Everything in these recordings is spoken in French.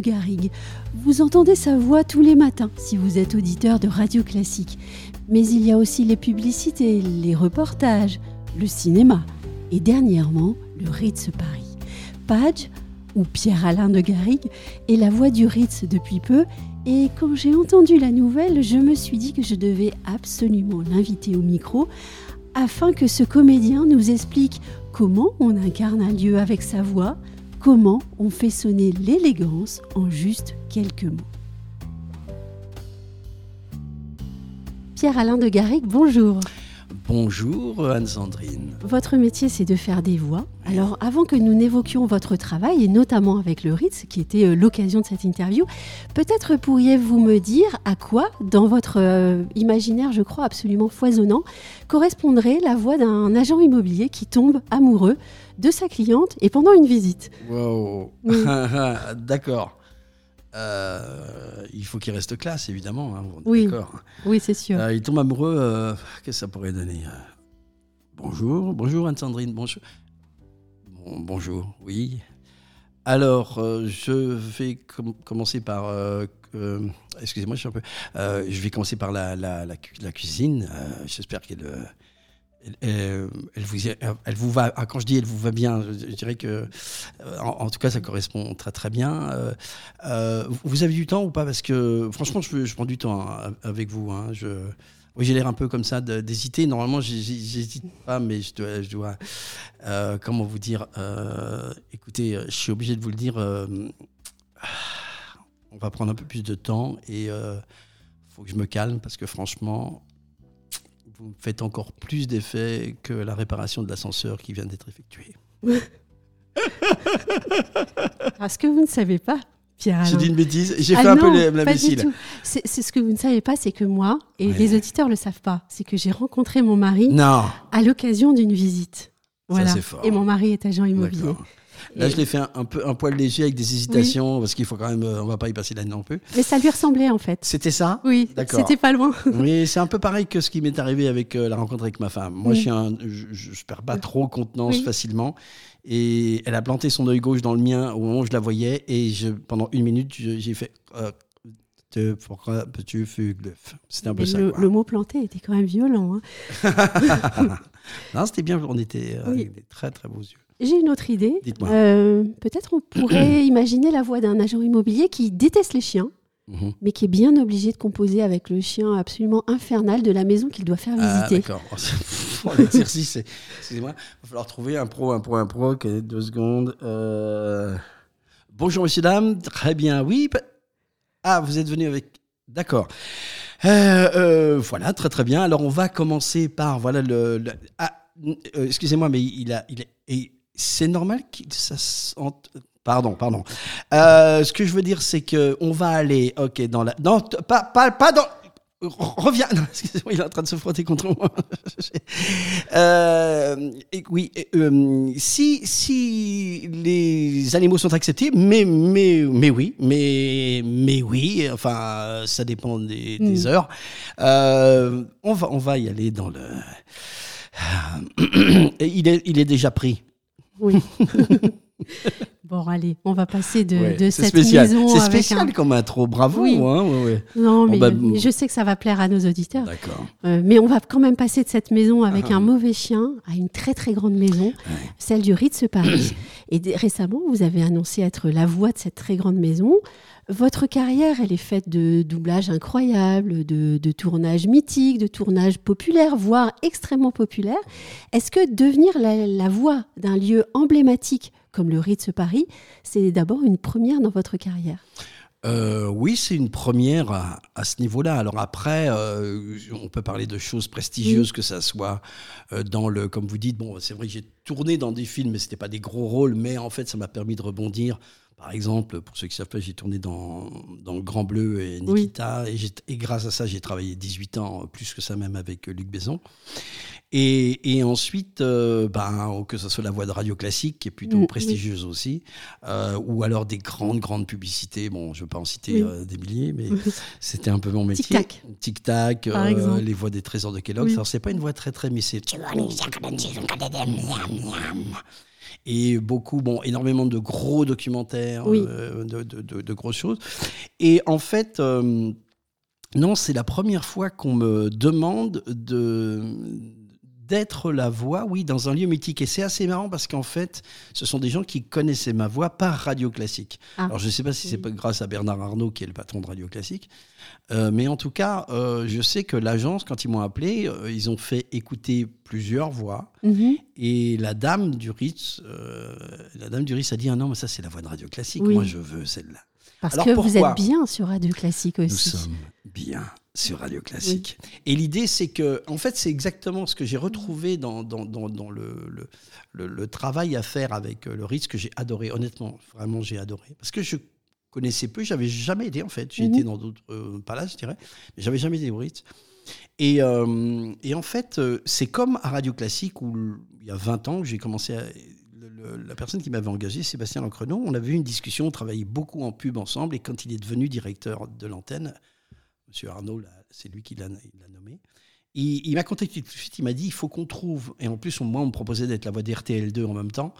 Garrigue. Vous entendez sa voix tous les matins si vous êtes auditeur de radio classique. Mais il y a aussi les publicités, les reportages, le cinéma et dernièrement le Ritz Paris. Page, ou Pierre-Alain de Garrigue, est la voix du Ritz depuis peu et quand j'ai entendu la nouvelle, je me suis dit que je devais absolument l'inviter au micro afin que ce comédien nous explique comment on incarne un lieu avec sa voix, comment on fait sonner l'élégance en juste quelques mots. Pierre-Alain de Garrigue, bonjour. Bonjour Anne-Sandrine. Votre métier, c'est de faire des voix. Alors, avant que nous n'évoquions votre travail, et notamment avec le Ritz, qui était euh, l'occasion de cette interview, peut-être pourriez-vous me dire à quoi, dans votre euh, imaginaire, je crois, absolument foisonnant, correspondrait la voix d'un agent immobilier qui tombe amoureux de sa cliente et pendant une visite Wow. D'accord. Euh, il faut qu'il reste classe, évidemment. hein, Oui. Oui, c'est sûr. Euh, il tombe amoureux. euh, Qu'est-ce que ça pourrait donner Bonjour, bonjour Anne-Sandrine. Bonjour. Bon, bonjour, oui. Alors, je vais com- commencer par. Excusez-moi, je suis un peu. je vais commencer par la, la, la cu- la cuisine. J'espère qu'elle. Euh, elle, elle- vous, va. ah, quand je dis elle vous va bien, je, dirais que, euh, en, tout cas, ça correspond très très bien. Euh, euh, vous avez du temps ou pas? Parce que franchement, je, prends du temps hein, avec vous. hein. Oui, j'ai l'air un peu comme ça d'hésiter. Normalement, j'hésite pas, mais je dois, euh, comment vous dire euh, Écoutez, euh, je suis obligé de vous le dire. euh, on va prendre un peu plus de temps et faut que je me calme parce que franchement, vous faites encore plus d'effet que la réparation de l'ascenseur qui vient d'être effectuée. Parce que vous ne savez pas, Pierre-Alain. J'ai dit une bêtise, j'ai Ah fait un non, peu pas du l'imbécile. C'est ce que vous ne savez pas, c'est que moi, et Ouais. les auditeurs le savent pas, c'est que j'ai rencontré mon mari Non, à l'occasion d'une visite. Voilà. c'est fort. Et mon mari est agent immobilier. Là, Et- je l'ai fait un, un peu un poil léger avec des hésitations parce qu'il faut quand même, euh, on va pas y passer là non plus. Mais ça lui ressemblait en fait. C'était ça? Oui, D'accord. c'était pas loin. Oui, c'est un peu pareil que ce qui m'est arrivé avec euh, la rencontre avec ma femme. Moi, Oui. je, suis un, je, je- je perds pas trop contenance Oui. facilement. Et elle a planté son œil gauche dans le mien au moment où je la voyais. Et je, pendant une minute, j'ai fait euh, Pourquoi l'œuf C'était un peu ça. le, mot planté était quand même violent. hein. non, c'était bien. On était euh, Oui. avec des très, très beaux yeux. J'ai une autre idée. Dites-moi. Euh, Peut-être on pourrait imaginer la voix d'un agent immobilier qui déteste les chiens, Mhm. mais qui est bien obligé de composer avec le chien absolument infernal de la maison qu'il doit faire Ah, visiter. d'accord. Pour L'exercice, c'est- excusez-moi, il va falloir trouver un pro, un pro, un pro. Ok, deux secondes. Euh, Bonjour, messieurs, dames. Très bien, oui. Ah, vous êtes venu avec. D'accord. Euh, euh, voilà, très très bien. Alors, on va commencer par. Voilà le. le- Ah, excusez-moi, mais il a. Il est- et c'est normal qu'il. Ça sente- Pardon, pardon. Euh, ce que je veux dire, c'est que on va aller, ok, dans la, non, pas, pas, pas dans, Re- reviens. Non, excusez-moi, il est en train de se frotter contre moi. Euh, et oui, et, euh, si, si les animaux sont acceptés, mais, mais, mais oui, mais, mais oui, enfin, ça dépend des, des Mm. heures. Euh, on, va, on va y aller dans le. Il, est, il est déjà pris. Oui. bon, allez, on va passer de, Ouais, de c'est cette spécial. maison C'est avec spécial un... comme intro, bravo. Oui. hein, ouais, ouais. Non, mais bah, je sais que ça va plaire à nos auditeurs. D'accord. Euh, mais on va quand même passer de cette maison avec Ah. un mauvais chien à une très très grande maison, celle du Ritz Paris. Et récemment, vous avez annoncé être la voix de cette très grande maison. Votre carrière, elle est faite de doublages incroyables, de, de tournages mythiques, de tournages populaires, voire extrêmement populaires. Est-ce que devenir la, la voix d'un lieu emblématique comme le Ritz Paris, c'est d'abord une première dans votre carrière Euh, oui, c'est une première à, à ce niveau-là. Alors après, euh, on peut parler de choses prestigieuses, que ça soit euh, dans le, comme vous dites, bon, c'est vrai que j'ai tourné dans des films, mais c'était pas des gros rôles, mais en fait, ça m'a permis de rebondir. Par exemple, pour ceux qui savent pas, j'ai tourné dans, dans Le Grand Bleu et Oui. Nikita, et, grâce à ça, j'ai travaillé 18 ans, plus que ça même, avec euh, Luc Besson. Et, et ensuite, euh, ben, que ce soit la voix de radio classique, qui est plutôt Mm, oui. prestigieuse aussi, euh, ou alors des grandes, grandes publicités. Bon, je ne vais pas en citer Oui. euh, des milliers, mais c'était un peu mon métier. Tic-tac. Tic-tac, euh, les voix des trésors de Kellogg's. Oui. Alors, c'est pas une voix très, très, mais c'est. Et beaucoup, bon, énormément de gros documentaires, Oui. euh, de, de- de- de grosses choses. Et en fait, euh, non, c'est la première fois qu'on me demande de d'être la voix, oui, dans un lieu mythique. Et c'est assez marrant parce qu'en fait, ce sont des gens qui connaissaient ma voix par Radio Classique. Ah. Alors, je ne sais pas si c'est pas grâce à Bernard Arnault, qui est le patron de Radio Classique, euh, mais en tout cas, euh, je sais que l'agence, quand ils m'ont appelé, euh, ils ont fait écouter plusieurs voix. Mhm. Et la dame du Ritz, la dame du Ritz a dit ah non, mais ça c'est la voix de Radio Classique. Oui. Moi, je veux celle-là. Parce Alors, que vous êtes bien sur Radio Classique Nous aussi. sommes bien sur Radio Classique. Et l'idée, c'est que, en fait, c'est exactement ce que j'ai retrouvé dans, dans, dans, dans le, le, le- le travail à faire avec euh, le Ritz que j'ai adoré. Honnêtement, vraiment, j'ai adoré. Parce que je connaissais peu, j'avais jamais été, en fait. J'ai Mhm. été dans d'autres euh, palaces, je dirais, mais j'avais jamais été au Ritz. Et, euh, et en fait, c'est comme à Radio Classique où il y a 20 ans, j'ai commencé à. la personne qui m'avait engagé, Sébastien Lancrenon, on avait eu une discussion, on travaillait beaucoup en pub ensemble, et quand il est devenu directeur de l'antenne, Monsieur Arnaud, c'est lui qui l'a nommé. Il, il m'a contacté tout de suite, il m'a dit il faut qu'on trouve. Et en plus, on- moi, on me proposait d'être la voix d'RTL2 en même temps.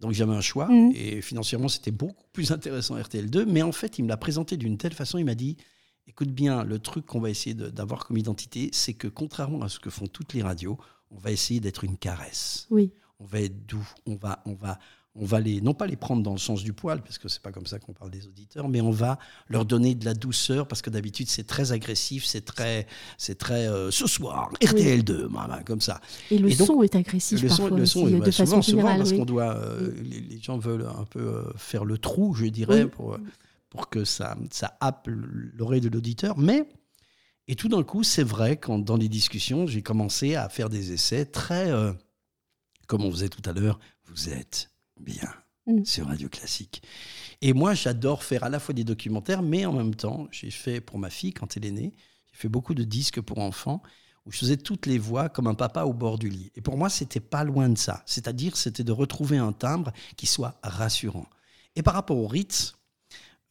Donc j'avais un choix. Mhm. Et financièrement, c'était beaucoup plus intéressant RTL2. Mais en fait, il me l'a présenté d'une telle façon, il m'a dit écoute bien, le truc qu'on va essayer d'avoir comme identité, c'est que contrairement à ce que font toutes les radios, on va essayer d'être une caresse Oui. on va être doux, on va, on va, on va les, non pas les prendre dans le sens du poil, parce que c'est pas comme ça qu'on parle des auditeurs, mais on va leur donner de la douceur, parce que d'habitude c'est très agressif, c'est très, c'est très, euh, ce soir, RTL2, maman, comme ça. Et le Et donc, son est agressif le son, parfois le son est- bah, de souvent, façon souvent, générale. parce oui. qu'on doit, euh, les, les gens veulent un peu euh, faire le trou, je dirais, Oui. pour, pour que ça, ça happe l'oreille de l'auditeur, mais et tout d'un coup, c'est vrai, quand dans les discussions, j'ai commencé à faire des essais très, comme on faisait tout à l'heure, vous êtes bien Mm. sur Radio Classique. Et moi, j'adore faire à la fois des documentaires, mais en même temps, j'ai fait pour ma fille, quand elle est née, j'ai fait beaucoup de disques pour enfants où je faisais toutes les voix comme un papa au bord du lit. Et pour moi, c'était pas loin de ça. C'est-à-dire, c'était de retrouver un timbre qui soit rassurant. Et par rapport au Ritz,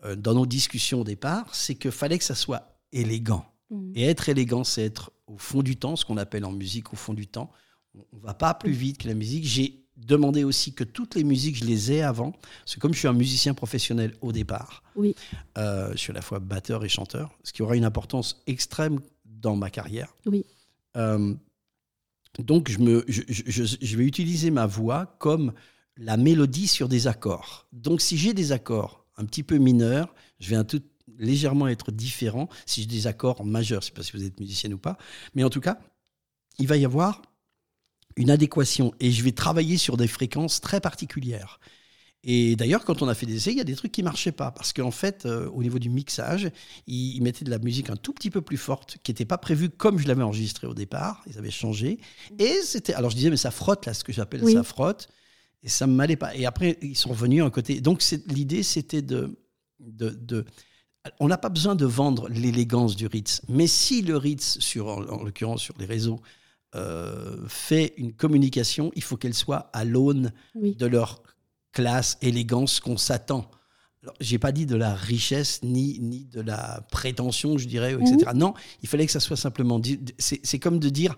euh, dans nos discussions au départ, c'est qu'il fallait que ça soit élégant. Mm. Et être élégant, c'est être au fond du temps, ce qu'on appelle en musique au fond du temps. On ne va pas plus vite que la musique. J'ai demandé aussi que toutes les musiques, je les ai avant. Parce que comme je suis un musicien professionnel au départ, Oui. euh, je suis à la fois batteur et chanteur, ce qui aura une importance extrême dans ma carrière. Oui. Euh, donc, je, me, je, je- je- je vais utiliser ma voix comme la mélodie sur des accords. Donc, si j'ai des accords un petit peu mineurs, je vais un tout légèrement être différent si j'ai des accords majeurs. Je ne sais pas si vous êtes musicienne ou pas, mais en tout cas, il va y avoir une adéquation et je vais travailler sur des fréquences très particulières. Et d'ailleurs, quand on a fait des essais, il y a des trucs qui marchaient pas parce qu'en fait, euh, au niveau du mixage, ils, ils mettaient de la musique un tout petit peu plus forte, qui n'était pas prévue comme je l'avais enregistré au départ. Ils avaient changé. Et c'était. Alors je disais, mais ça frotte là, ce que j'appelle Oui. ça frotte. Et ça me m'allait pas. Et après, ils sont revenus à un côté. Donc l'idée, c'était de, de, de- On n'a pas besoin de vendre l'élégance du Ritz. Mais si le Ritz, sur, en, en l'occurrence sur les réseaux, euh, fait une communication, il faut qu'elle soit à l'aune Oui. de leur classe, élégance qu'on s'attend. J'ai pas dit de la richesse ni, ni de la prétention, je dirais, etc. Non, il fallait que ça soit simplement dit. C'est c'est comme de dire,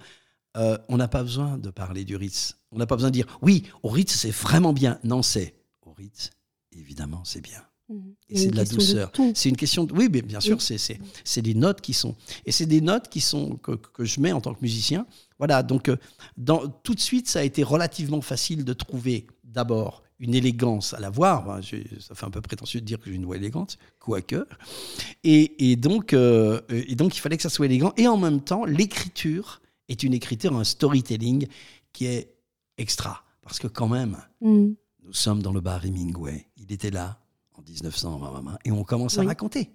euh, on n'a pas besoin de parler du Ritz. On n'a pas besoin de dire, oui, au Ritz, c'est vraiment bien. Non, c'est au Ritz, évidemment, c'est bien. Mm. Et a c'est de la douceur. C'est une question de... Oui, mais bien sûr, Oui. c'est- des notes qui sont... Et c'est des notes qui sont que, que je mets en tant que musicien. Voilà, donc euh, dans, tout de suite, ça a été relativement facile de trouver d'abord une élégance à la voix. Ça fait un peu prétentieux de dire que j'ai une voix élégante, quoique. Et, et, donc, euh, et donc, il fallait que ça soit élégant. Et en même temps, l'écriture est une écriture, un storytelling qui est extra. Parce que quand même, Mm. nous sommes dans le bar Hemingway. Il était là 1900, blablabla, et on commence à Oui. raconter.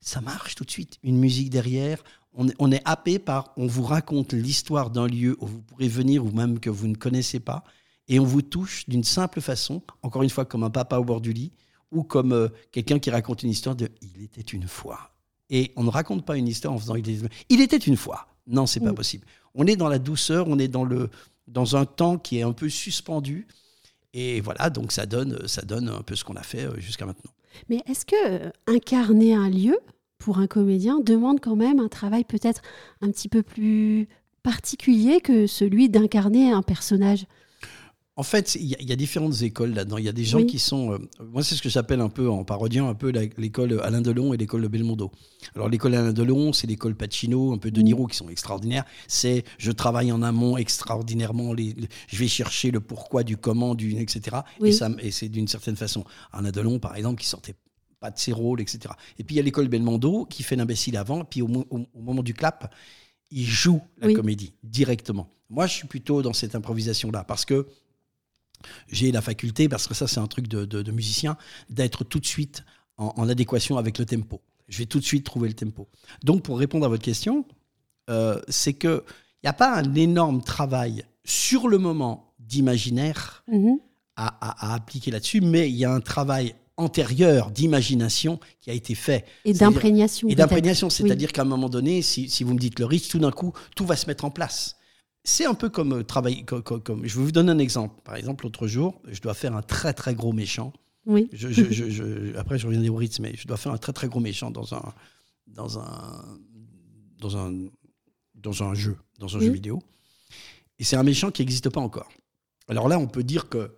Ça marche tout de suite. Une musique derrière. On est, on est happé par. On vous raconte l'histoire d'un lieu où vous pourrez venir ou même que vous ne connaissez pas. Et on vous touche d'une simple façon, encore une fois, comme un papa au bord du lit ou comme euh, quelqu'un qui raconte une histoire de Il était une fois. Et on ne raconte pas une histoire en faisant Il était, il était une fois. Non, c'est pas Mm. possible. On est dans la douceur, on est dans, le, dans un temps qui est un peu suspendu. Et voilà, donc ça donne, ça donne un peu ce qu'on a fait euh, jusqu'à maintenant. Mais est-ce que euh, incarner un lieu pour un comédien demande quand même un travail peut-être un petit peu plus particulier que celui d'incarner un personnage? En fait, il y, a- il y a différentes écoles là-dedans. Il y a des gens Oui. qui sont. euh, moi, c'est ce que j'appelle un peu, en parodiant un peu l'école Alain Delon et l'école de Belmondo. Alors, l'école Alain Delon, c'est l'école Pacino, un peu De. Niro, qui sont extraordinaires. C'est je travaille en amont extraordinairement. Les, les- je vais chercher le pourquoi du comment, du etc. Oui. Et, ça, et c'est d'une certaine façon. Alain Delon, par exemple, qui sortait pas de ses rôles, etc. Et puis, il y a l'école Belmondo, qui fait l'imbécile avant. Puis, au, mo- au- au moment du clap, il joue la Oui. comédie directement. Moi, je suis plutôt dans cette improvisation-là parce que j'ai la faculté, parce que ça c'est un truc de, de- de musicien, d'être tout de suite en, en adéquation avec le tempo. Je vais tout de suite trouver le tempo. Donc pour répondre à votre question, euh, c'est qu'il n'y a pas un énorme travail sur le moment d'imaginaire Mhm. à, à- à appliquer là-dessus, mais il y a un travail antérieur d'imagination qui a été fait. Et d'imprégnation. Et d'imprégnation, c'est-à-dire qu'à un moment donné, si, si vous me dites le risque, tout d'un coup, tout va se mettre en place. C'est un peu comme euh, travailler. Comme, je vais vous donner un exemple. Par exemple, l'autre jour, je dois faire un très très gros méchant. Oui. Je- je- je- je- après, je reviendrai au rythme, mais je dois faire un très très gros méchant dans un dans un dans un dans un jeu, dans un Oui. jeu vidéo. Et c'est un méchant qui n'existe pas encore. Alors là, on peut dire que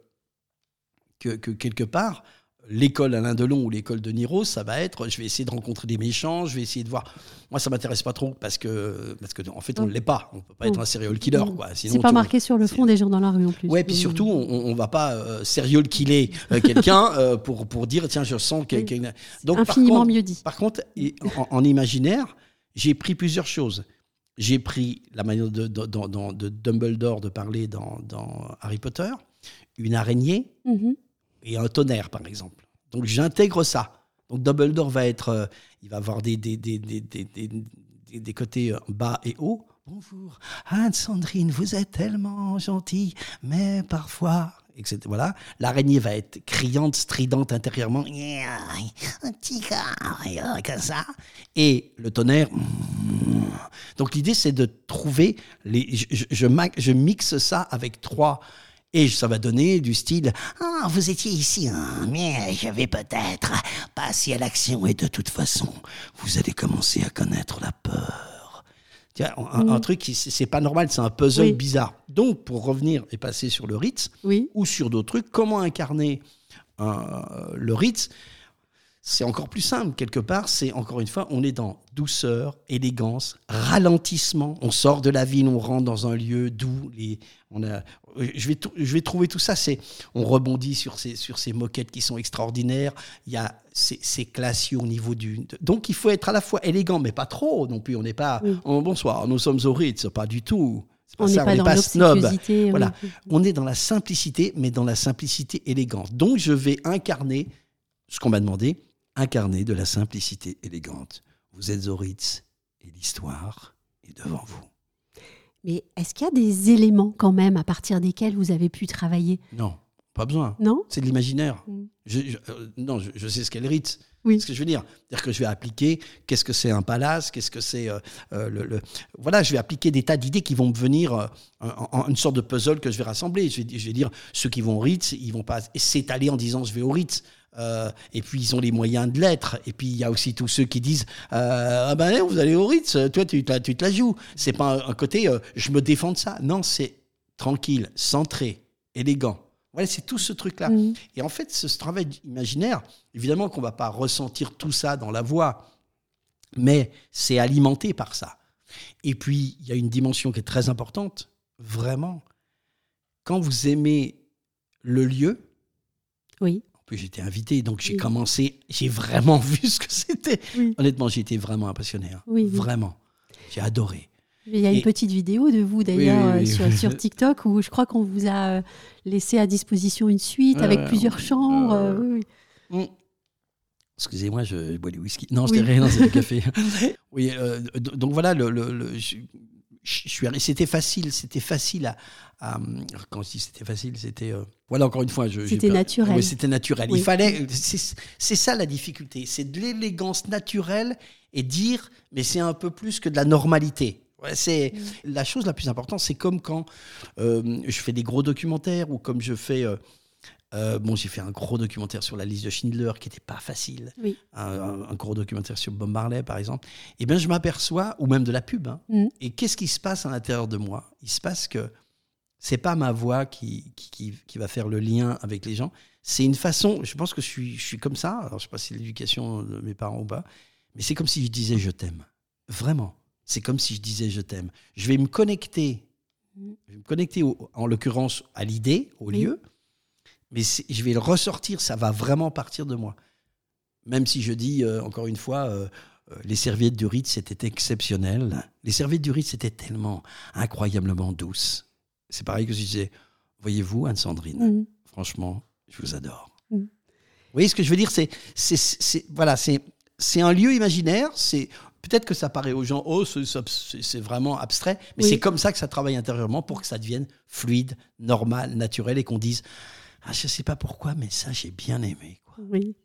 que, que quelque part, l'école Alain Delon ou l'école de Niro, ça va être, je vais essayer de rencontrer des méchants, je vais essayer de voir. Moi, ça m'intéresse pas trop parce que, parce que en fait, on ne l'est pas. On peut pas être un serial killer, quoi. Sinon, C'est pas marqué sur le front des gens dans la rue en plus. Ouais, puis Mm. surtout, on, on va pas euh, serial killer euh, quelqu'un euh, pour, pour dire, tiens, je sens a- Donc, par Infiniment contre- mieux dit. par contre, en, en imaginaire, j'ai pris plusieurs choses. J'ai pris la manière de, de- de- de- de Dumbledore de parler dans, dans Harry Potter, une araignée Mhm. Et un tonnerre, par exemple. Donc j'intègre ça. Donc Dumbledore va être, euh, il va avoir des, des, des, des, côtés euh, bas et hauts. Bonjour, Anne-Sandrine, vous êtes tellement gentille, mais parfois, etc. Voilà. L'araignée va être criante, stridente intérieurement. Un petit gars, comme ça. Et le tonnerre. Donc l'idée, c'est de trouver les. Je mixe ça avec trois. Et ça va donner du style Ah, vous étiez ici, hein, mais je vais peut-être passer à l'action. Et de toute façon, vous allez commencer à connaître la peur. Tiens, un, un truc qui c'est c'est pas normal, c'est un puzzle Oui. bizarre. Donc, pour revenir et passer sur le Ritz, Oui. ou sur d'autres trucs, comment incarner euh, le Ritz c'est encore plus simple quelque part. C'est encore une fois, on est dans douceur, élégance, ralentissement. On sort de la ville, on rentre dans un lieu doux. Les, on a, je vais, je vais trouver tout ça. C'est, on rebondit sur ces, sur ces moquettes qui sont extraordinaires. Il y a, c'est classieux au niveau du. donc il faut être à la fois élégant, mais pas trop non plus. On n'est pas. Oui. bonsoir, nous sommes au Ritz, pas du tout. Pas On n'est pas dans snob. oui. Voilà. On est dans la simplicité, mais dans la simplicité élégante. Donc, je vais incarner ce qu'on m'a demandé, incarner de la simplicité élégante. Vous êtes au Ritz et l'histoire est devant vous. Mais est-ce qu'il y a des éléments quand même à partir desquels vous avez pu travailler? Non, pas besoin. Non? C'est de l'imaginaire. Mm. Je- je- euh, non, je, je sais ce qu'est le Ritz. Oui. C'est ce que je veux dire. C'est-à-dire que je vais appliquer qu'est-ce que c'est un palace, qu'est-ce que c'est euh, euh, le, le- Voilà, je vais appliquer des tas d'idées qui vont me venir euh, en, en- une sorte de puzzle que je vais rassembler. Je vais, je vais dire, ceux qui vont au Ritz, ils vont pas s'étaler en disant je vais au Ritz. Euh, et puis ils ont les moyens de l'être. Et puis il y a aussi tous ceux qui disent euh, ah ben vous allez au Ritz, toi tu te la, tu te la joues. C'est pas un, un côté euh, je me défends de ça. Non, c'est tranquille, centré, élégant. Voilà, c'est tout ce truc-là. Mm. Et en fait, ce, ce travail imaginaire, évidemment qu'on ne va pas ressentir tout ça dans la voix, mais c'est alimenté par ça. Et puis, il y a une dimension qui est très importante, vraiment. Quand vous aimez le lieu, Oui. Plus j'étais invité, donc j'ai Oui. commencé, j'ai vraiment vu ce que c'était. Oui. Honnêtement, j'ai été vraiment impressionné. hein. Oui. Vraiment. J'ai adoré. Il y a une Et- petite vidéo de vous d'ailleurs euh, sur, sur TikTok où je crois qu'on vous a euh, laissé à disposition une suite avec plusieurs chambres. euh. Excusez-moi, je bois du whisky. Non, Oui. c'était rien, c'est du café. oui, euh, donc voilà, le, le- le- je, suis c'était facile, c'était facile à, à- quand je dis c'était facile, c'était euh, voilà encore une fois, C'était naturel. Oui, c'était naturel. Oui. Il fallait, c'est ça la difficulté, c'est de l'élégance naturelle et dire, mais c'est un peu plus que de la normalité. Ouais, c'est la chose la plus importante. C'est comme quand euh, je fais des gros documentaires ou comme je fais. Euh, bon, j'ai fait un gros documentaire sur la liste de Schindler qui n'était pas facile. Oui. Un, gros documentaire sur Bob Marley, par exemple. Et bien, je m'aperçois, ou même de la pub. hein. Mm. Et qu'est-ce qui se passe à l'intérieur de moi? Il se passe que C'est pas ma voix qui, qui, qui, va faire le lien avec les gens. C'est une façon, je pense que je suis, je suis comme ça. Alors, je sais pas si c'est l'éducation de mes parents ou pas, mais c'est comme si je disais je t'aime. Vraiment. C'est comme si je disais je t'aime. Je vais me connecter, je vais me connecter en l'occurrence à l'idée, au lieu, mais je vais le ressortir, ça va vraiment partir de moi. Même si je dis, euh, encore une fois, euh, euh, les serviettes du Ritz, c'était exceptionnel. Les serviettes du Ritz, c'était tellement incroyablement douces. C'est pareil que si je disais, voyez-vous, Anne-Sandrine, mm. franchement, je vous adore. Mm. Vous voyez ce que je veux dire? C'est, c'est, voilà, c'est, c'est un lieu imaginaire. C'est peut-être que ça paraît aux gens, oh, c'est, vraiment abstrait, mais c'est comme ça que ça travaille intérieurement pour que ça devienne fluide, normal, naturel et qu'on dise, ah, je sais pas pourquoi, mais ça, j'ai bien aimé. Quoi. Oui.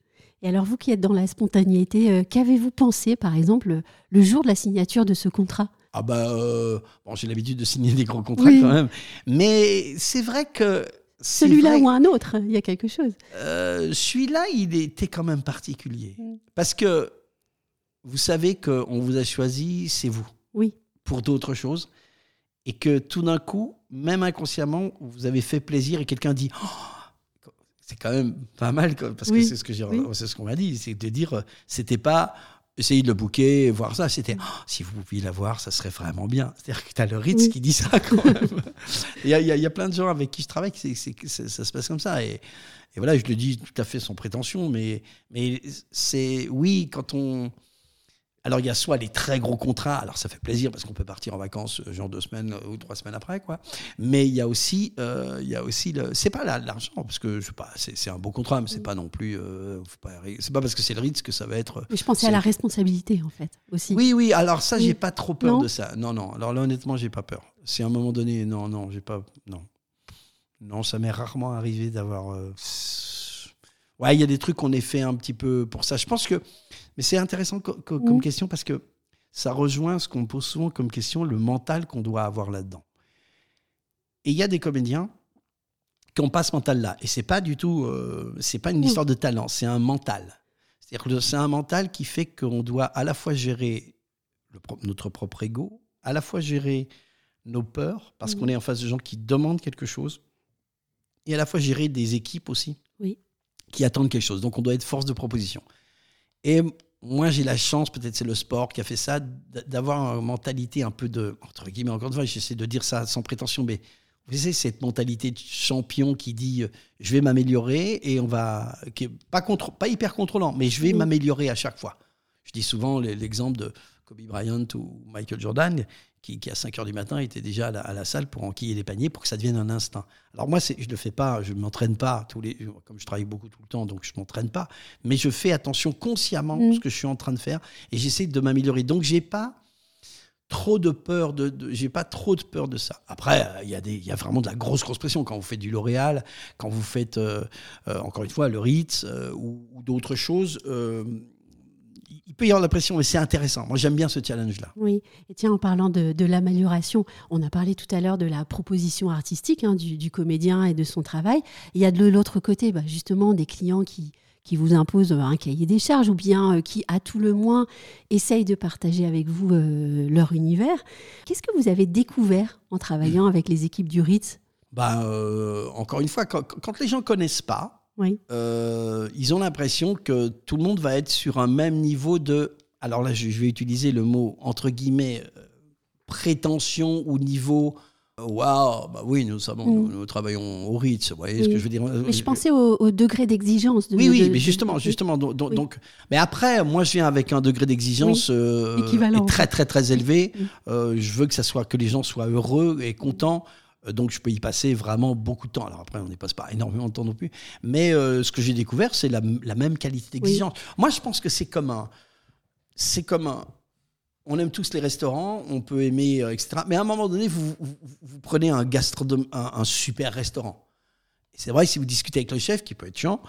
Et alors, vous qui êtes dans la spontanéité, euh, qu'avez-vous pensé, par exemple, le jour de la signature de ce contrat? Ah bah, euh, bon, j'ai l'habitude de signer des grands contrats quand même, mais c'est vrai que celui-là ou un autre, il y a quelque chose. Euh, celui-là, il était quand même particulier, mm. parce que vous savez qu'on vous a choisi, c'est vous. Oui. Pour d'autres choses, et que tout d'un coup, même inconsciemment, vous avez fait plaisir et quelqu'un dit. Oh, c'est quand même pas mal, parce que c'est ce que c'est ce qu'on m'a dit, c'est de dire, c'était pas essayer de le bouquer, voir ça, c'était oh, si vous pouviez l'avoir, ça serait vraiment bien. C'est-à-dire que tu as le Ritz qui dit ça quand même. Il y, y, a plein de gens avec qui je travaille, c'est, ça se passe comme ça. Et, et, voilà, je le dis tout à fait sans prétention, mais, mais c'est oui, quand on alors, il y a soit les très gros contrats, alors ça fait plaisir parce qu'on peut partir en vacances, euh, genre deux semaines euh, ou trois semaines après, quoi. Mais il y a aussi, euh, il y a aussi le. C'est pas l'argent, parce que je sais pas, c'est un beau contrat, mais c'est pas non plus. c'est pas parce que c'est le risque que ça va être. Mais je pensais à la responsabilité, en fait, aussi. Oui, oui, alors ça, j'ai pas trop peur de ça. Non, non, alors là, honnêtement, j'ai pas peur. Si à un moment donné, non, non, j'ai pas. Non. Non, ça m'est rarement arrivé d'avoir. Ouais, il y a des trucs qu'on ait fait un petit peu pour ça. Je pense que mais c'est intéressant comme mm. question parce que ça rejoint ce qu'on pose souvent comme question, le mental qu'on doit avoir là-dedans. Et il y a des comédiens qui n'ont pas ce mental-là. Et c'est pas du tout, euh, c'est pas une mm. histoire de talent, c'est un mental. C'est-à-dire que c'est un mental qui fait qu'on doit à la fois gérer notre propre ego, à la fois gérer nos peurs, parce mm. qu'on est en face de gens qui demandent quelque chose, et à la fois gérer des équipes aussi. Qui attendent quelque chose. Donc on doit être force de proposition. Et moi, j'ai la chance, peut-être c'est le sport qui a fait ça, d'avoir une mentalité un peu de, entre guillemets, encore une fois, j'essaie de dire ça sans prétention, mais vous savez, cette mentalité de champion qui dit je vais m'améliorer et on va. Qui est pas, contre, pas hyper contrôlant, mais je vais m'améliorer à chaque fois. Je dis souvent l'exemple de Kobe Bryant ou Michael Jordan qui, à 5 heures du matin était déjà à la, salle pour enquiller les paniers pour que ça devienne un instinct. Alors moi, je ne le fais pas, je ne m'entraîne pas, tous les, comme je travaille beaucoup tout le temps, donc je ne m'entraîne pas, mais je fais attention consciemment à mm. ce que je suis en train de faire et j'essaie de m'améliorer. Donc j'ai pas trop de peur de, j'ai pas trop de peur de ça. Après, il y a des, il y a vraiment de la grosse grosse pression quand vous faites du L'Oréal, quand vous faites euh, euh, encore une fois le Ritz euh, ou, ou d'autres choses il peut y avoir la pression, mais c'est intéressant. Moi, j'aime bien ce challenge-là. Oui. Et tiens, en parlant de, l'amélioration, on a parlé tout à l'heure de la proposition artistique hein, du, comédien et de son travail. Il y a de l'autre côté, bah, justement, des clients qui, qui vous imposent un cahier des charges ou bien euh, qui, à tout le moins, essayent de partager avec vous euh, leur univers. Qu'est-ce que vous avez découvert en travaillant avec les équipes du Ritz? Bah, euh, Encore une fois, quand, quand les gens ne connaissent pas, oui. Euh, ils ont l'impression que tout le monde va être sur un même niveau de. Alors là, je, vais utiliser le mot entre guillemets euh, prétention ou niveau. Euh, waouh, bah oui, nous, savons, mm. nous, travaillons au Ritz, vous voyez ce que je veux dire Mais je pensais au, degré d'exigence. oui, oui, mais justement, justement. Donc, mais après, moi, je viens avec un degré d'exigence très, très, très élevé. Je veux que ça soit que les gens soient heureux et contents. Euh, donc je peux y passer vraiment beaucoup de temps. Alors après, on n'y passe pas énormément de temps non plus. Mais euh, ce que j'ai découvert, c'est la, même qualité d'exigence. Moi, je pense que c'est comme un... C'est comme un... On aime tous les restaurants, on peut aimer, euh, etc. Mais à un moment donné, vous, vous, prenez un, un, super restaurant. C'est vrai, si vous discutez avec le chef, qui peut être chiant,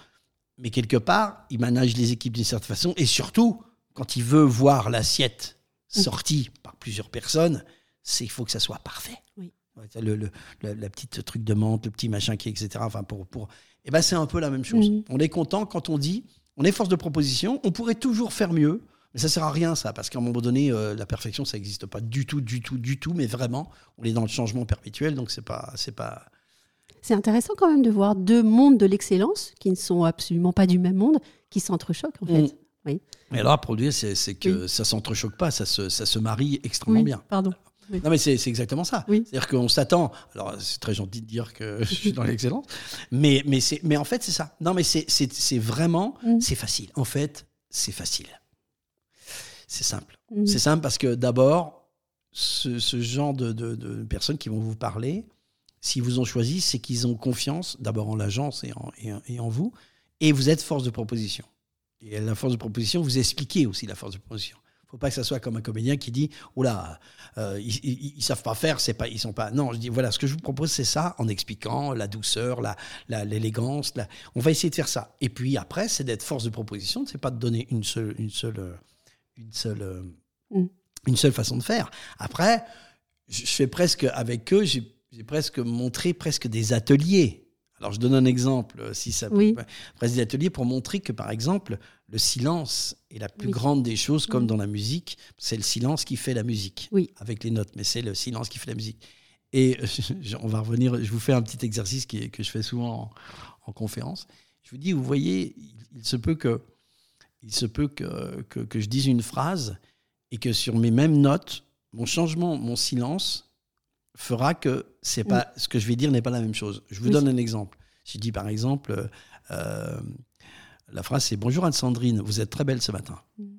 mais quelque part, il manage les équipes d'une certaine façon. Et surtout, quand il veut voir l'assiette sortie par plusieurs personnes, il faut que ça soit parfait. Oui. Le, la petite truc de menthe, le petit machin qui, etc. Enfin, pour, pour... Eh ben, c'est un peu la même chose. On est content quand on dit, on est force de proposition, on pourrait toujours faire mieux, Mais ça sert à rien, ça, parce qu'à un moment donné, euh, la perfection, ça n'existe pas du tout, du tout, du tout. Mais vraiment, on est dans le changement perpétuel, donc c'est pas, c'est pas. C'est intéressant quand même de voir deux mondes de l'excellence qui ne sont absolument pas du même monde, qui s'entrechoquent en fait. Mm. Oui. Et alors, à produire, c'est, c'est que Oui. ça s'entrechoque pas, ça se, ça se marie extrêmement Oui, bien. Pardon. Non, mais c'est, exactement ça. Oui. C'est-à-dire qu'on s'attend. Alors, c'est très gentil de dire que je suis dans l'excellence, mais, mais, c'est, mais en fait, c'est ça. Non, mais c'est, vraiment, Mm. c'est facile. En fait, c'est facile. C'est simple. Mm. C'est simple parce que d'abord, ce, ce genre de, de- de personnes qui vont vous parler, s'ils vous ont choisi, c'est qu'ils ont confiance d'abord en l'agence et en, et en- et en vous, et vous êtes force de proposition. Et la force de proposition, vous expliquez aussi la force de proposition. Il ne faut pas que ça soit comme un comédien qui dit « Oula, euh, ils, ils, ils savent pas faire, c'est pas, ils sont pas... » Non, je dis « Voilà, ce que je vous propose, c'est ça, en expliquant la douceur, la- l'élégance. La, On va essayer de faire ça. Et puis après, c'est d'être force de proposition, c'est pas de donner une seule... Une seule, une seule Mm. une seule façon de faire. Après, je fais presque avec eux, j'ai presque montré presque des ateliers. Alors je donne un exemple, si ça Oui. presque des ateliers pour montrer que par exemple le silence est la plus Oui. grande des choses, comme Mm. dans la musique, c'est le silence qui fait la musique Oui. avec les notes, mais c'est le silence qui fait la musique. Et euh, je- on va revenir, je vous fais un petit exercice qui que je fais souvent en, en conférence. Je vous dis, vous voyez, il, il se peut que il se peut que, que, que je dise une phrase et que sur mes mêmes notes, mon changement, mon silence fera que c'est pas ce que je vais dire n'est pas la même chose. Je vous donne un exemple. Je dis par exemple, euh, la phrase c'est Bonjour Anne-Sandrine, vous êtes très belle ce matin. Mm.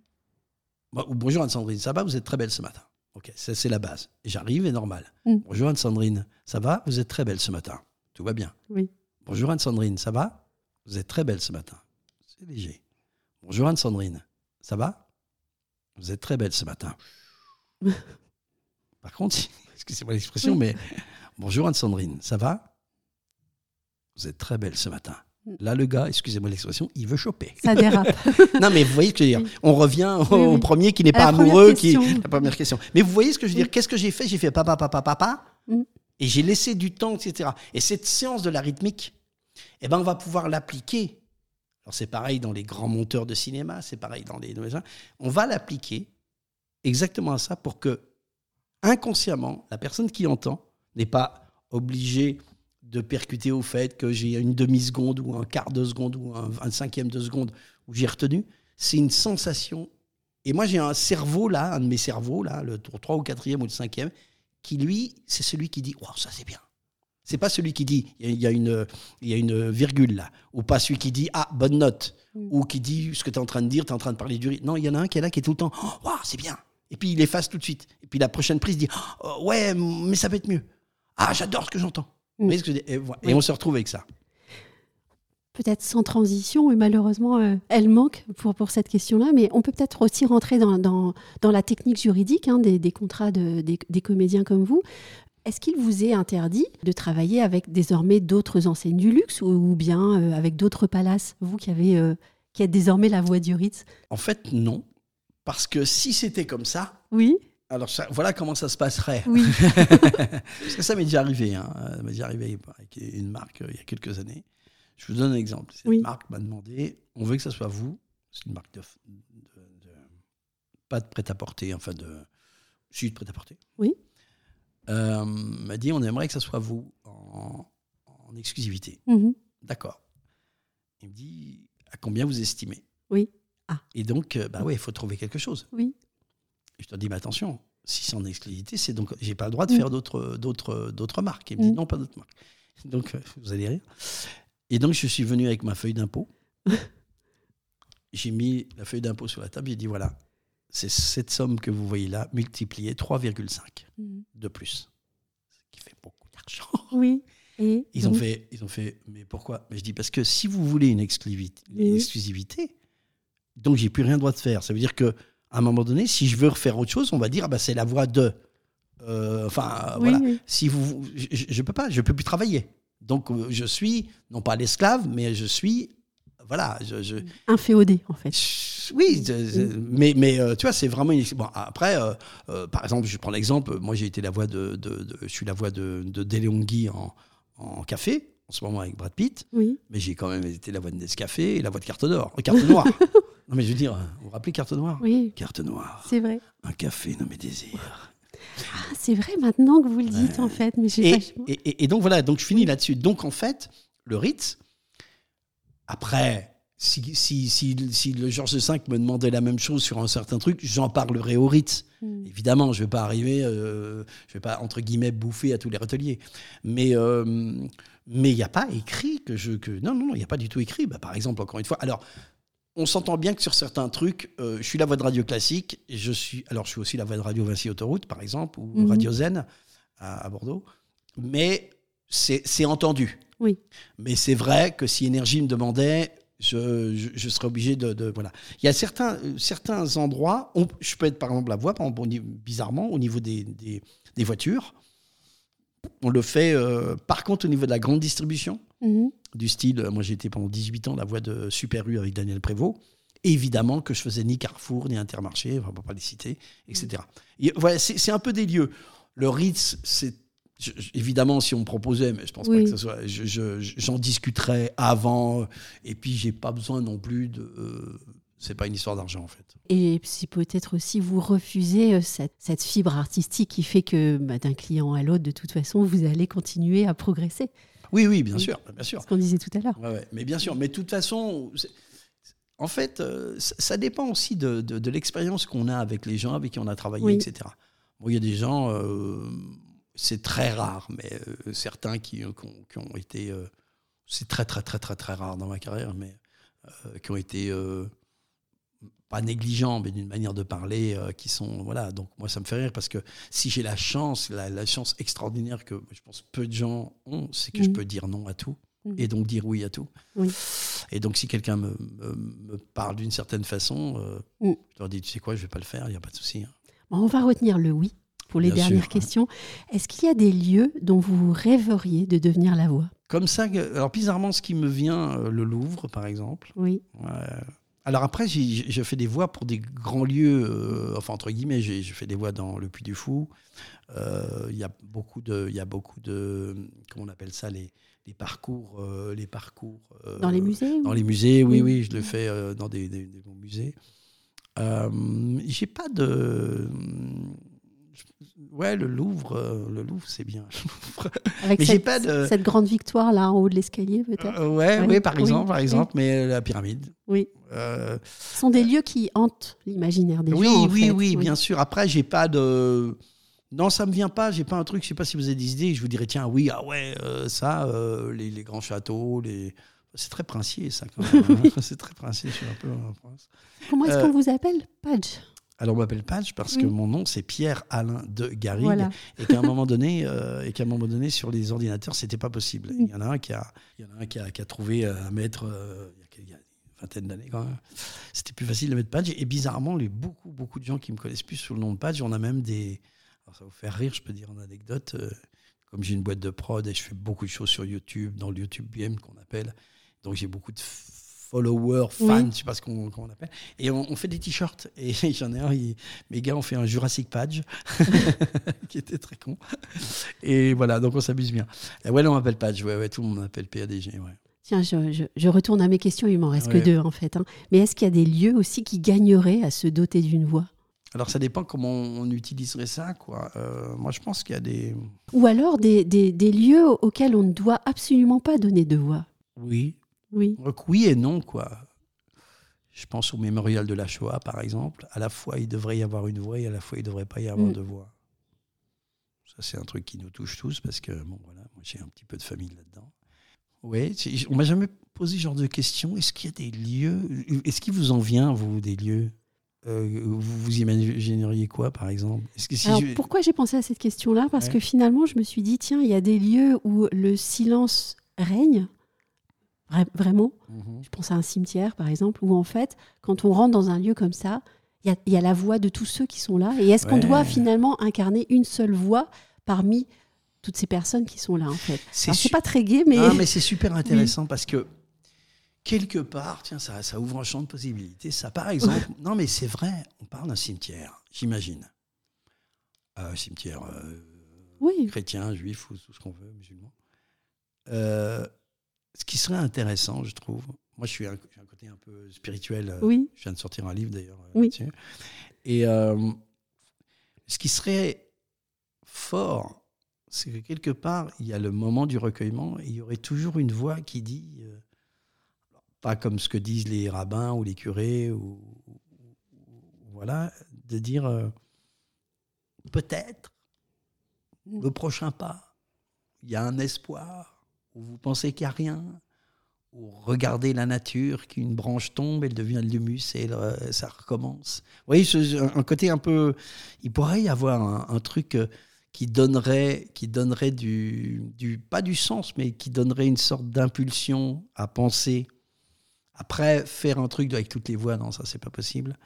Ou Bonjour Anne-Sandrine, ça va, vous êtes très belle ce matin. Ok, ça c'est la base. Et j'arrive et normal. Mm. Bonjour Anne-Sandrine, ça va, vous êtes très belle ce matin. Tout va bien. Oui. Bonjour Anne-Sandrine, ça va Vous êtes très belle ce matin. C'est léger. Bonjour Anne-Sandrine, ça va Vous êtes très belle ce matin. Par contre, excusez-moi l'expression, mais bonjour Anne-Sandrine, ça va Vous êtes très belle ce matin. Mm. Là, le gars, excusez-moi l'expression, il veut choper. Ça dérape. non, mais vous voyez ce que je veux dire. On revient au, Oui, oui. au premier qui n'est pas amoureux, qui la première question. Mais vous voyez ce que je veux dire? Qu'est-ce que j'ai fait? J'ai fait papa, papa, papa, Mm. et j'ai laissé du temps, etc. Et cette séance de la rythmique, eh ben, on va pouvoir l'appliquer. Alors c'est pareil dans les grands monteurs de cinéma, c'est pareil dans les. On va l'appliquer exactement à ça pour que inconsciemment, la personne qui entend n'est pas obligée de percuter au fait que j'ai une demi-seconde ou un quart de seconde ou un, un cinquième de seconde où j'ai retenu. C'est une sensation. Et moi, j'ai un cerveau, là, un de mes cerveaux, là, le 3 ou 4e ou le 5e, qui, lui, c'est celui qui dit Waouh, ça c'est bien. C'est pas celui qui dit il y, a- il y a une, il y a une virgule là, ou pas celui qui dit Ah, bonne note, Mm. ou qui dit ce que tu es en train de dire, tu es en train de parler du rythme. Non, il y en a un qui est là, qui est tout le temps Waouh, c'est bien. Et puis il efface tout de suite. Et puis la prochaine prise dit Oh, Ouais, mais ça peut être mieux. Ah, j'adore ce que j'entends. Mm. Vous voyez ce que je dis et, voilà. Et Oui. on se retrouve avec ça. peut-être sans transition, et malheureusement, euh, elle manque pour, pour cette question-là, mais on peut peut-être aussi rentrer dans, dans, dans la technique juridique hein, des, des contrats de, des, des comédiens comme vous. Est-ce qu'il vous est interdit de travailler avec désormais d'autres enseignes du luxe ou, ou bien euh, avec d'autres palaces, vous qui, avez, euh, qui êtes désormais la voix du Ritz? En fait, non. Parce que si c'était comme ça, Oui, alors ça- voilà comment ça se passerait. oui. Parce que ça m'est déjà arrivé. Hein. Ça m'est déjà arrivé avec une marque euh, il y a quelques années. Je vous donne un exemple. Cette Oui. marque m'a demandé on veut que ça soit vous. C'est une marque de, de- de- pas de prêt-à-porter, enfin de. Si, de prêt-à-porter. Oui. Euh, m'a dit on aimerait que ça soit vous en, en exclusivité. Mhm. D'accord. Il me dit à combien vous estimez? Oui. Ah. Et donc, euh, bah ouais, il faut trouver quelque chose. Oui. Je te dis, mais attention, si c'est en exclusivité, c'est donc, j'ai pas le droit de Mm. faire d'autres, d'autres, d'autres marques. Il me dit, Mm. non, pas d'autres marques. Donc, euh, vous allez rire. Et donc, je suis venu avec ma feuille d'impôt. j'ai mis la feuille d'impôt sur la table. J'ai dit, voilà, c'est cette somme que vous voyez là, multipliée 3,5 Mhm. de plus. Ce qui fait beaucoup d'argent. Oui. Et Ils ont, fait, ils ont fait, mais pourquoi? Mais je dis, parce que si vous voulez une exclusivité, Oui. exclusivité donc j'ai plus rien droit de faire. Ça veut dire que à un moment donné, si je veux refaire autre chose, on va dire, ah bah, c'est la voie de. Euh, enfin, oui, voilà. oui. Si vous, je, je peux pas, je peux plus travailler. Donc euh, je suis non pas l'esclave, mais je suis, voilà, je, je- un féodé, en fait. oui, mais mais euh, tu vois, c'est vraiment une. Bon, après, euh, euh, par exemple, je prends l'exemple. Moi, j'ai été la voix de, de- de- je suis la voix de, de Deleonghi en, en café en ce moment avec Brad Pitt, Oui. mais j'ai quand même été la voix de Nescafé et la voix de Carte d'Or, Carte Noire. Non, mais je veux dire, vous vous rappelez Carte Noire Oui, Carte Noire, c'est vrai. un café nommé Désir. Ah, c'est vrai maintenant que vous le dites, en fait. Mais Et, vachement- et- et- et donc voilà, donc je finis là-dessus. Donc en fait, le Ritz, après, si, si, si, si le Georges V me demandait la même chose sur un certain truc, j'en parlerai au Ritz. Mm. Évidemment, je ne vais pas arriver, euh, je vais pas, entre guillemets, bouffer à tous les râteliers. Mais euh, mais il n'y a pas écrit que je... Que, non, non, il n'y a pas du tout écrit. Bah, par exemple, encore une fois, alors... On s'entend bien que sur certains trucs, euh, je suis la voix de radio classique, et je suis, alors je suis aussi la voix de radio Vinci Autoroute, par exemple, ou Mhm. Radio Zen à, à Bordeaux, mais c'est entendu. Oui. Mais c'est vrai que si Énergie me demandait, je, je, je serais obligé de, de- voilà. Il y a certains euh, certains endroits, on- je peux être par exemple la voix, par exemple, bizarrement au niveau des, des, des voitures, on le fait. euh, par contre, au niveau de la grande distribution, Mhm. du style, euh, moi j'ai été pendant 18 ans la voix de Super U avec Daniel Prévost. Évidemment que je faisais ni Carrefour, ni Intermarché, on ne va pas les citer, etc. Et voilà, c'est un peu des lieux. Le Ritz, c'est. je- je- évidemment, si on me proposait, mais je pense Oui. pas que ce soit. je- je- J'en discuterais avant. Et puis, j'ai pas besoin non plus de. euh, c'est pas une histoire d'argent, en fait. Et c'est peut-être aussi vous refusez euh, cette, cette fibre artistique qui fait que bah, d'un client à l'autre, de toute façon, vous allez continuer à progresser. Oui, oui, bien sûr, bien sûr. Ce qu'on disait tout à l'heure. Ouais, ouais. Mais bien sûr, mais de toute façon, en fait, euh, ça, dépend aussi de, de- de l'expérience qu'on a avec les gens avec qui on a travaillé, Oui. etc. Bon, il y a des gens, euh, c'est très rare, mais euh, certains qui, qui ont, qui ont été, c'est très très très très très rare dans ma carrière, mais qui ont été pas négligents, mais d'une manière de parler, euh, qui sont voilà. Donc moi, ça me fait rire parce que si j'ai la chance, la, la chance extraordinaire que je pense peu de gens ont, c'est que je Mhm. peux dire non à tout Mhm. et donc dire oui à tout. Oui. Et donc, si quelqu'un me, me- me parle d'une certaine façon, euh, Mm. je leur dis, tu sais quoi, je vais pas le faire, il n'y a pas de souci. hein. Bon, on va retenir le oui pour les Bien dernières sûr, hein. questions. Est-ce qu'il y a des lieux dont vous rêveriez de devenir la voix? Comme ça, alors bizarrement, ce qui me vient, euh, le Louvre, par exemple. Oui. Ouais. Alors après, j'ai je fais des voix pour des grands lieux, euh, enfin entre guillemets, j'ai je fais des voix dans le Puy du Fou. Euh, Il y a beaucoup de, il y a beaucoup de, comment on appelle ça, les, les parcours, euh, les parcours. euh, Dans les musées Dans ou- les musées, oui, Oui. oui, je le fais dans des, des- des bons musées. J'ai pas de. Ouais, le Louvre, euh, le Louvre, c'est bien. Avec Mais cette, pas de- cette grande victoire là en haut de l'escalier, peut-être? Euh, ouais, Oui, oui, par oui, exemple, par oui. exemple, mais la pyramide. Oui. Euh, Ce sont des lieux qui hantent l'imaginaire des oui, gens. en oui, fait. oui, bien sûr. Après, j'ai pas de. Non, ça me vient pas. J'ai pas un truc. Je sais pas si vous avez des idées. Je vous dirais tiens, oui, ah ouais, euh, ça, euh, les, les grands châteaux, les. C'est très princier, ça. Quand même, hein. C'est très princier. Je suis un peu un prince. Comment est-ce Euh, qu'on vous appelle? Padge Alors, on m'appelle Patch parce que mon nom, c'est Pierre-Alain de Garrigue. Voilà. Et qu'à un moment donné, euh, et qu'à un moment donné, sur les ordinateurs, c'était pas possible. Il y en a un qui a, il y en a un qui a, qui a trouvé un maître euh, il y a quel- il y a une vingtaine d'années quand même. C'était plus facile de mettre Patch. Et bizarrement, les beaucoup, beaucoup de gens qui me connaissent plus sous le nom de Patch, on a même des. Alors, ça va vous faire rire, je peux dire en anecdote. euh, comme j'ai une boîte de prod et je fais beaucoup de choses sur YouTube, dans le YouTube BM qu'on appelle. Donc j'ai beaucoup de followers, fans, Oui. je sais pas ce qu'on comment on appelle. Et on, on fait des t-shirts. Et j'en ai un, il- mes gars ont fait un Jurassic Patch, qui était très con. Et voilà, donc on s'amuse bien. Et ouais, là, on m'appelle Patch, ouais, ouais, tout le monde m'appelle PADG, ouais. Tiens, je, je- je retourne à mes questions, il m'en reste Ouais. que deux en fait. hein. Mais est-ce qu'il y a des lieux aussi qui gagneraient à se doter d'une voix? Alors ça dépend comment on utiliserait ça, quoi. Euh, moi, je pense qu'il y a des. Ou alors des, des- des lieux auxquels on ne doit absolument pas donner de voix? Oui. Oui. Donc, oui et non, quoi. Je pense au mémorial de la Shoah, par exemple. À la fois, il devrait y avoir une voix et à la fois, il ne devrait pas y avoir Mm. de voix. Ça, c'est un truc qui nous touche tous parce que, bon, voilà, moi, j'ai un petit peu de famille là-dedans. Oui, on m'a jamais posé ce genre de questions. Est-ce qu'il y a des lieux Est-ce qu'il vous en vient, vous, des lieux? Euh, vous, vous imagineriez quoi, par exemple? Est-ce que si Alors je- pourquoi j'ai pensé à cette question-là? Parce Ouais. que finalement, je me suis dit, tiens, il y a des lieux où le silence règne, vra- vraiment? Mhm. Je pense à un cimetière, par exemple, où en fait, quand on rentre dans un lieu comme ça, il y a, il y a la voix de tous ceux qui sont là. Et est-ce qu'on doit finalement incarner une seule voix parmi toutes ces personnes qui sont là, en fait? C'est pas très gai, mais... Ah, mais c'est super intéressant parce que quelque part, tiens, ça, ça ouvre un champ de possibilités. Ça, par exemple, non, mais c'est vrai, on parle d'un cimetière, j'imagine. Un cimetière euh, oui, chrétien, juif ou tout ce qu'on veut, musulman. Euh, ce qui serait intéressant, je trouve, moi je suis un, j'ai un côté un peu spirituel. euh, Oui. Je viens de sortir un livre d'ailleurs euh, Oui. là-dessus. Et euh, ce qui serait fort, c'est que quelque part, il y a le moment du recueillement et il y aurait toujours une voix qui dit, euh, pas comme ce que disent les rabbins ou les curés, ou, ou- ou- voilà, de dire euh, peut-être le prochain pas, il y a un espoir, ou vous pensez qu'il n'y a rien, ou regardez la nature, qu'une branche tombe, elle devient de l'humus et euh, ça recommence. Vous voyez, un côté un peu. Il pourrait y avoir un, un truc euh, qui donnerait, qui donnerait du, du. Pas du sens, mais qui donnerait une sorte d'impulsion à penser. Après, faire un truc avec toutes les voix, non, ça, c'est pas possible.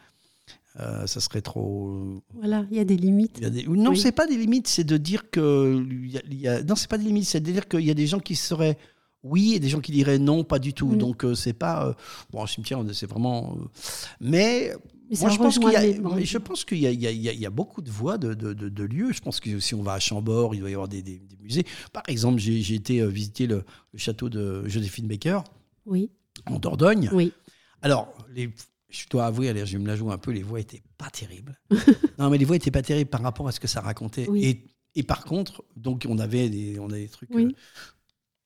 Euh, ça serait trop. Voilà, il y a des limites. A des- Non, Oui. c'est pas des limites, c'est de dire que. y a- y a- Non, c'est pas des limites, c'est de dire qu'il y a des gens qui seraient oui et des gens qui diraient non, pas du tout. Donc, euh, c'est pas. euh, Bon, un cimetière, c'est vraiment. euh, Mais. Mais Moi, je pense qu'il y a, les- je pense qu'il y a, il y y y a beaucoup de voies de, de- de- de lieux. Je pense que si on va à Chambord, il doit y avoir des, des- des musées. Par exemple, j'ai j'ai été euh, visiter le, le château de Joséphine Baker Oui, en Dordogne. oui. Alors, les, je dois avouer, je me la joue un peu, les voix étaient pas terribles. non, mais les voix étaient pas terribles par rapport à ce que ça racontait. Oui. Et, et par contre, donc on avait des, on avait des trucs Oui. euh,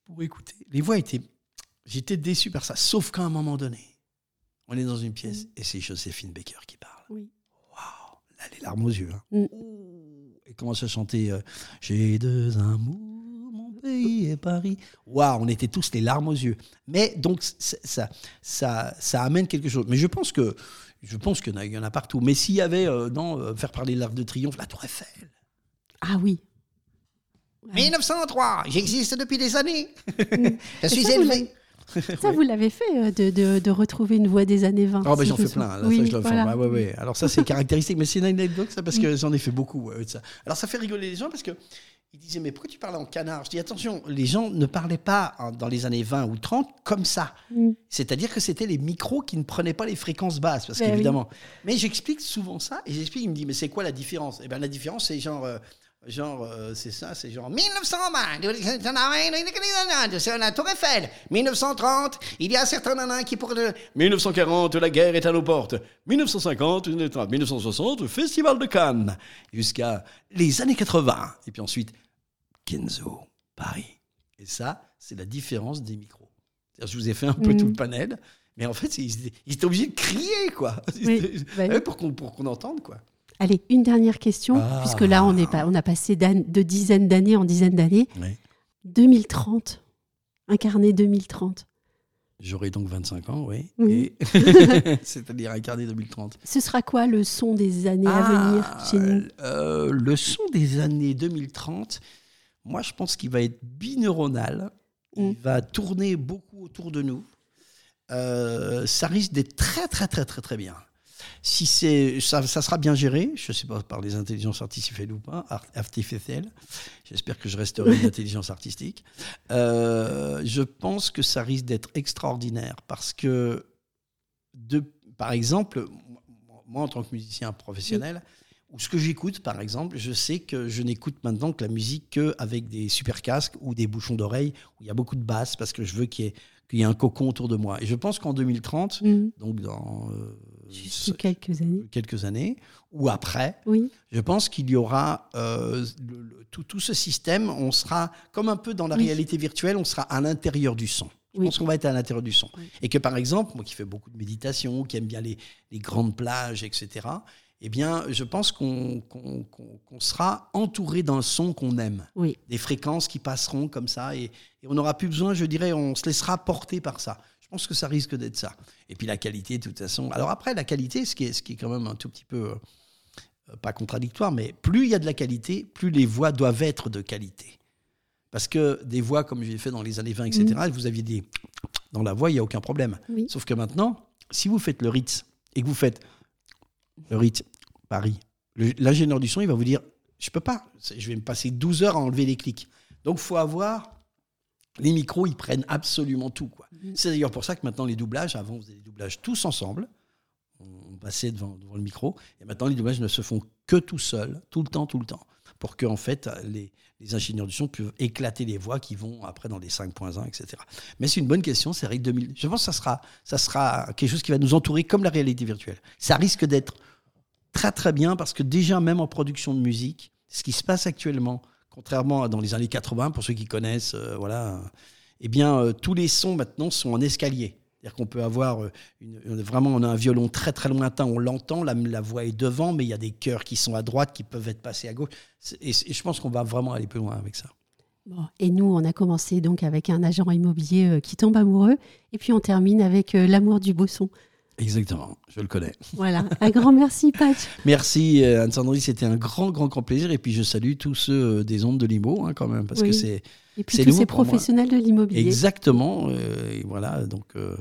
pour écouter. Les voix étaient, j'étais déçu par ça. Sauf qu'à un moment donné, on est dans une pièce et c'est Joséphine Baker qui parle. Oui. Waouh, là, les larmes aux yeux. hein. Mm. Et commence à chanter euh, J'ai deux amours, Paris. Waouh, on était tous les larmes aux yeux. Mais donc, ça, ça, ça amène quelque chose. Mais je pense que. Je pense qu'il y en a- il y en a partout. Mais s'il y avait, euh, non, euh, faire parler l'Arc de Triomphe, la Tour Eiffel. Ah oui. Ouais. 1903, j'existe depuis des années. Mm. Je suis ça, vous élevé. Ça, vous l'avez fait, euh, de, de- de retrouver une voix des années 20. Oh, bah, j'en fais plein. Là, Oui, ça, je voilà. Ouais, ouais, ouais. Alors ça, c'est caractéristique. Mais c'est une anecdote, ça, parce que j'en ai fait beaucoup. ça. Alors ça fait rigoler les gens parce que ils disaient, mais pourquoi tu parles en canard? Je dis, attention, les gens ne parlaient pas hein, dans les années 20 ou 30 comme ça. Mm. C'est-à-dire que c'était les micros qui ne prenaient pas les fréquences basses, parce Ben oui. qu'évidemment. Mais j'explique souvent ça, et j'explique, il me dit, mais c'est quoi la différence? Eh bien, la différence, c'est genre, euh, genre, euh, c'est ça, c'est genre 1920, c'est la Tour Eiffel. 1930, il y a certains nanas qui pour 1940, la guerre est à nos portes. 1950, 1960, Festival de Cannes. Jusqu'à les années 80. Et puis ensuite, Kenzo, Paris. Et ça, c'est la différence des micros. Je vous ai fait un peu Mhm. tout le panel, mais en fait, ils étaient, ils étaient obligés de crier, quoi. Oui, bah pour qu'on entende, quoi. Allez, une dernière question, Ah. puisque là, on, est pas, on a passé de dizaines d'années en dizaines d'années. Ouais. 2030. Incarné 2030. J'aurai donc 25 ans, oui. C'est-à-dire incarné 2030. Ce sera quoi le son des années à venir Ah, chez nous? euh, Le son des années 2030, moi, je pense qu'il va être bineuronal. Il Mm. va tourner beaucoup autour de nous. Euh, ça risque d'être très, très, très, très, très bien. Si c'est, ça, ça sera bien géré, je ne sais pas par les intelligences artificielles ou pas, art- artificielles. J'espère que je resterai une intelligence artistique. Euh, je pense que ça risque d'être extraordinaire parce que, de, par exemple, moi en tant que musicien professionnel, ou ce que j'écoute, par exemple, je sais que je n'écoute maintenant que la musique qu'avec des super casques ou des bouchons d'oreilles où il y a beaucoup de basses parce que je veux qu'il y ait, qu'il y ait un cocon autour de moi. Et je pense qu'en 2030, Mm. donc dans euh, quelques années. quelques années, ou après, Oui, je pense qu'il y aura euh, le- le- tout, tout ce système, on sera comme un peu dans la Oui. réalité virtuelle, on sera à l'intérieur du son. Je Oui. pense qu'on va être à l'intérieur du son. Oui. Et que par exemple, moi qui fais beaucoup de méditation, qui aime bien les, les grandes plages, etc., eh bien, je pense qu'on sera entouré d'un son qu'on aime, oui. des fréquences qui passeront comme ça, et, et on n'aura plus besoin, je dirais, on se laissera porter par ça. Je pense que ça risque d'être ça. Et puis la qualité, de toute façon. Alors après, la qualité, ce qui est, ce qui est quand même un tout petit peu, euh, pas contradictoire, mais plus il y a de la qualité, plus les voix doivent être de qualité. Parce que des voix, comme j'ai fait dans les années 20, etc., vous aviez des... Dans la voix, il n'y a aucun problème. Oui. Sauf que maintenant, si vous faites le Ritz et que vous faites le Ritz Paris, l'ingénieur du son, il va vous dire Je peux pas, je vais me passer 12 heures à enlever les clics. Donc, il faut avoir. Les micros, ils prennent absolument tout. quoi. C'est d'ailleurs pour ça que maintenant, les doublages, avant, on faisait des doublages tous ensemble. On passait devant, devant le micro. Et maintenant, les doublages ne se font que tout seul, tout le temps, tout le temps. pour que en fait les, les ingénieurs du son puissent éclater les voix qui vont après dans les 5.1, etc. Mais c'est une bonne question, c'est vrai 2000. Je pense que ça sera, ça sera quelque chose qui va nous entourer comme la réalité virtuelle. Ça risque d'être très très bien parce que déjà même en production de musique, ce qui se passe actuellement, contrairement à dans les années 80, pour ceux qui connaissent, euh, voilà, eh bien euh, tous les sons maintenant sont en escalier. C'est-à-dire qu'on peut avoir euh, une, vraiment on a un violon très très lointain, on l'entend, la, voix est devant, mais il y a des chœurs qui sont à droite, qui peuvent être passés à gauche. Et, et je pense qu'on va vraiment aller plus loin avec ça. Bon, et nous, on a commencé donc avec un agent immobilier qui tombe amoureux, et puis on termine avec l'amour du beau son. Exactement, je le connais. Voilà, un grand merci, Patch. merci, Anne-Sandrine, c'était un grand, grand, grand plaisir. Et puis, je salue tous ceux des ondes de Limo, hein, quand même, parce oui. que c'est. Et puis, tous ces professionnels de l'immobilier. Exactement. Euh, et voilà, donc, euh,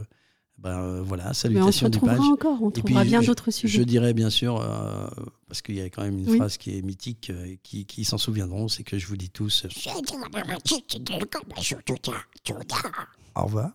ben, voilà, salutations Patch. On se retrouvera encore, on trouvera bien d'autres sujets. Je dirais, bien sûr, euh, parce qu'il y a quand même une oui. phrase qui est mythique, et qui, qui s'en souviendront, c'est que je vous dis tous. Au revoir.